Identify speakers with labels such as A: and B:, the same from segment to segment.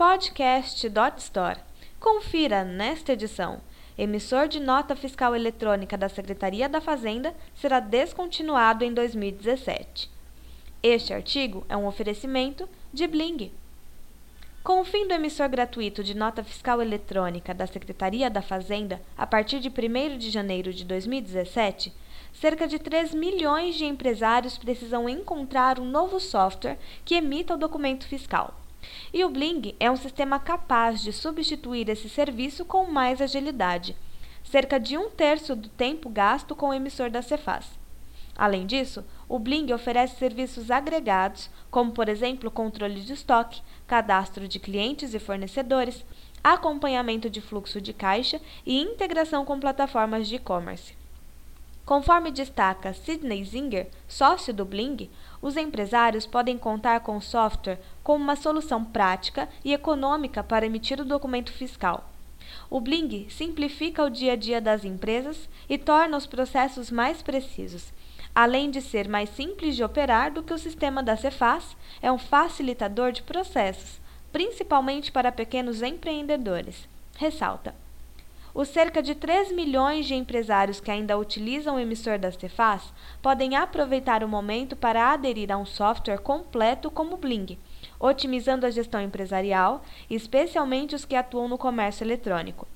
A: podcast.store. Confira nesta edição. Emissor de nota fiscal eletrônica da Secretaria da Fazenda será descontinuado em 2017. Este artigo é um oferecimento de Bling. Com o fim do emissor gratuito de nota fiscal eletrônica da Secretaria da Fazenda a partir de 1 de janeiro de 2017, cerca de 3 milhões de empresários precisam encontrar um novo software que emita o documento fiscal. E o Bling é um sistema capaz de substituir esse serviço com mais agilidade, cerca de um terço do tempo gasto com o emissor da Cefaz. Além disso, o Bling oferece serviços agregados, como por exemplo controle de estoque, cadastro de clientes e fornecedores, acompanhamento de fluxo de caixa e integração com plataformas de e-commerce. Conforme destaca Sidney Zinger, sócio do Bling, os empresários podem contar com o software como uma solução prática e econômica para emitir o documento fiscal. O Bling simplifica o dia a dia das empresas e torna os processos mais precisos. Além de ser mais simples de operar do que o sistema da Cefaz, é um facilitador de processos, principalmente para pequenos empreendedores. Ressalta. Os cerca de 3 milhões de empresários que ainda utilizam o emissor da Cefaz podem aproveitar o momento para aderir a um software completo como o Bling, otimizando a gestão empresarial, especialmente os que atuam no comércio eletrônico.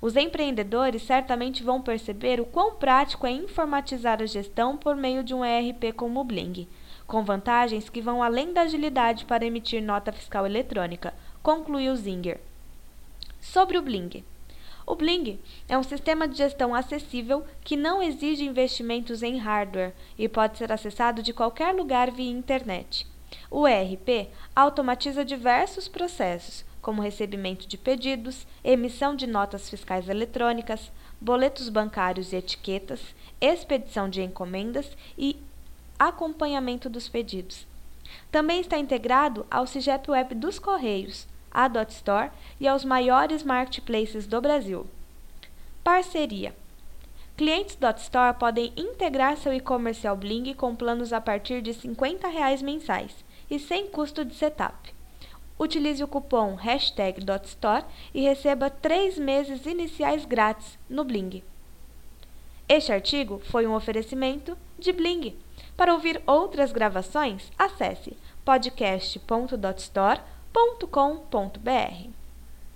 A: Os empreendedores certamente vão perceber o quão prático é informatizar a gestão por meio de um ERP como o Bling, com vantagens que vão além da agilidade para emitir nota fiscal eletrônica, concluiu Zinger. Sobre o Bling. O Bling é um sistema de gestão acessível que não exige investimentos em hardware e pode ser acessado de qualquer lugar via internet. O ERP automatiza diversos processos, como recebimento de pedidos, emissão de notas fiscais eletrônicas, boletos bancários e etiquetas, expedição de encomendas e acompanhamento dos pedidos. Também está integrado ao CIGEP Web dos Correios, a .store e aos maiores marketplaces do Brasil. Parceria Clientes .store podem integrar seu e-commerce ao Bling com planos a partir de R$ 50 mensais e sem custo de setup. Utilize o cupom hashtag .store e receba 3 meses iniciais grátis no Bling. Este artigo foi um oferecimento de Bling. Para ouvir outras gravações, acesse podcast.dotstore.com.br.